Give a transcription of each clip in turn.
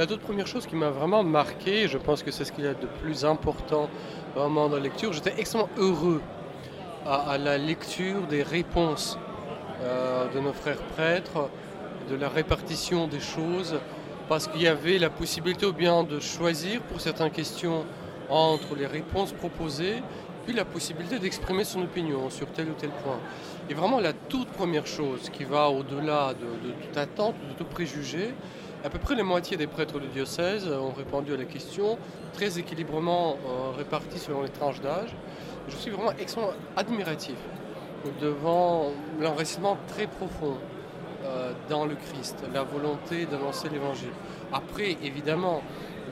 La toute première chose qui m'a vraiment marqué, je pense que c'est ce qu'il y a de plus important vraiment dans la lecture, j'étais extrêmement heureux à, la lecture des réponses euh, de nos frères prêtres, de la répartition des choses, parce qu'il y avait la possibilité bien de choisir pour certaines questions entre les réponses proposées, puis la possibilité d'exprimer son opinion sur tel ou tel point. Et vraiment la toute première chose qui va au-delà de, toute attente, de tout préjugé, à peu près la moitié des prêtres du diocèse ont répondu à la question, très équilibrement euh, répartis selon les tranches d'âge. Je suis vraiment extrêmement admiratif devant l'enracinement très profond euh, dans le Christ, la volonté d'annoncer l'Évangile. Après, évidemment,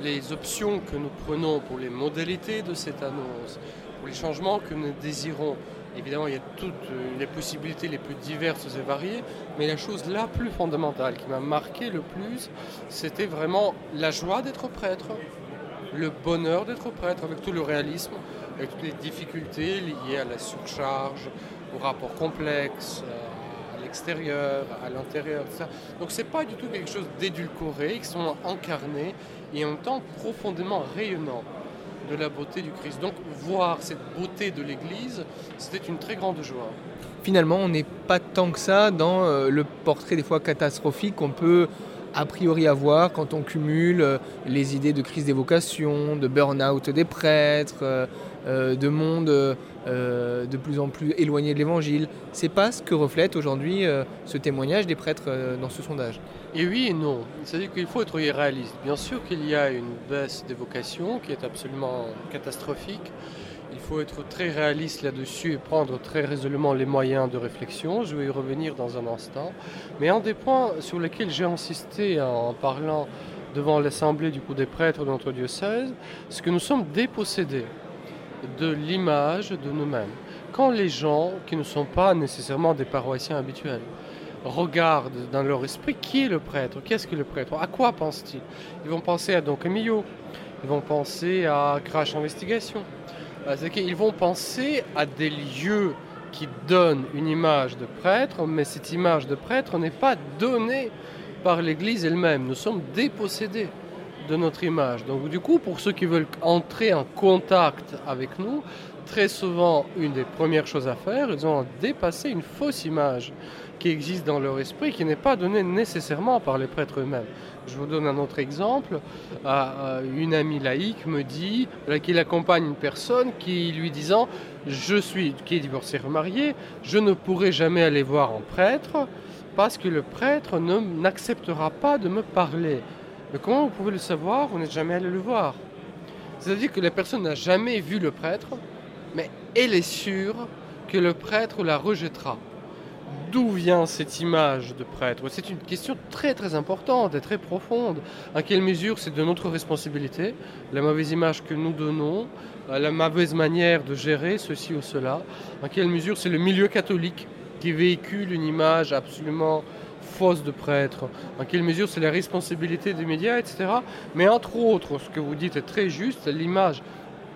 les options que nous prenons pour les modalités de cette annonce, pour les changements que nous désirons, évidemment, il y a toutes les possibilités les plus diverses et variées, mais la chose la plus fondamentale qui m'a marqué le plus, c'était vraiment la joie d'être prêtre, le bonheur d'être prêtre, avec tout le réalisme, avec toutes les difficultés liées à la surcharge, au rapport complexe, à l'extérieur, à l'intérieur, tout ça. Donc c'est pas du tout quelque chose d'édulcoré, qui sont incarnés et en même temps profondément rayonnants de la beauté du Christ. Donc voir cette beauté de l'Église, c'était une très grande joie. Finalement, on n'est pas tant que ça dans euh, le portrait des fois catastrophique qu'on peut a priori avoir quand on cumule euh, les idées de crise des vocations, de burn-out des prêtres, euh, euh, de monde de plus en plus éloigné de l'évangile. C'est pas ce que reflète aujourd'hui ce témoignage des prêtres dans ce sondage. Et oui et non. C'est-à-dire qu'il faut être réaliste. Bien sûr qu'il y a une baisse des vocations qui est absolument catastrophique. Il faut être très réaliste là-dessus et prendre très résolument les moyens de réflexion. Je vais y revenir dans un instant. Mais un des points sur lesquels j'ai insisté en parlant devant l'Assemblée du coup des prêtres de notre diocèse, c'est que nous sommes dépossédés de l'image de nous-mêmes. Quand les gens qui ne sont pas nécessairement des paroissiens habituels regardent dans leur esprit qui est le prêtre, qu'est-ce que le prêtre, à quoi pense-t-il? Ils vont penser à Don Camillo, ils vont penser à Crash Investigation, c'est qu'ils vont penser à des lieux qui donnent une image de prêtre, mais cette image de prêtre n'est pas donnée par l'Église elle-même. Nous sommes dépossédés de notre image. Donc du coup, pour ceux qui veulent entrer en contact avec nous, très souvent, une des premières choses à faire, ils ont dépassé une fausse image qui existe dans leur esprit, qui n'est pas donnée nécessairement par les prêtres eux-mêmes. Je vous donne un autre exemple. Une amie laïque me dit qu'il accompagne une personne qui lui disant je suis qui est divorcé remarié, je ne pourrai jamais aller voir un prêtre parce que le prêtre n'acceptera pas de me parler. Mais comment vous pouvez le savoir Vous n'êtes jamais allé le voir? C'est-à-dire que la personne n'a jamais vu le prêtre, mais elle est sûre que le prêtre la rejettera. D'où vient cette image de prêtre? C'est une question très très importante et très profonde. À quelle mesure c'est de notre responsabilité, la mauvaise image que nous donnons, la mauvaise manière de gérer ceci ou cela? À quelle mesure c'est le milieu catholique qui véhicule une image absolument fausse de prêtre En quelle mesure c'est la responsabilité des médias, etc. Mais entre autres, ce que vous dites est très juste, l'image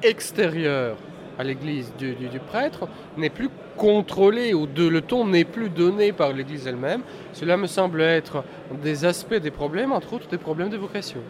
extérieure à l'église du, prêtre n'est plus contrôlé ou de, le ton n'est plus donné par l'église elle-même. Cela me semble être des aspects des problèmes, entre autres des problèmes de vocation.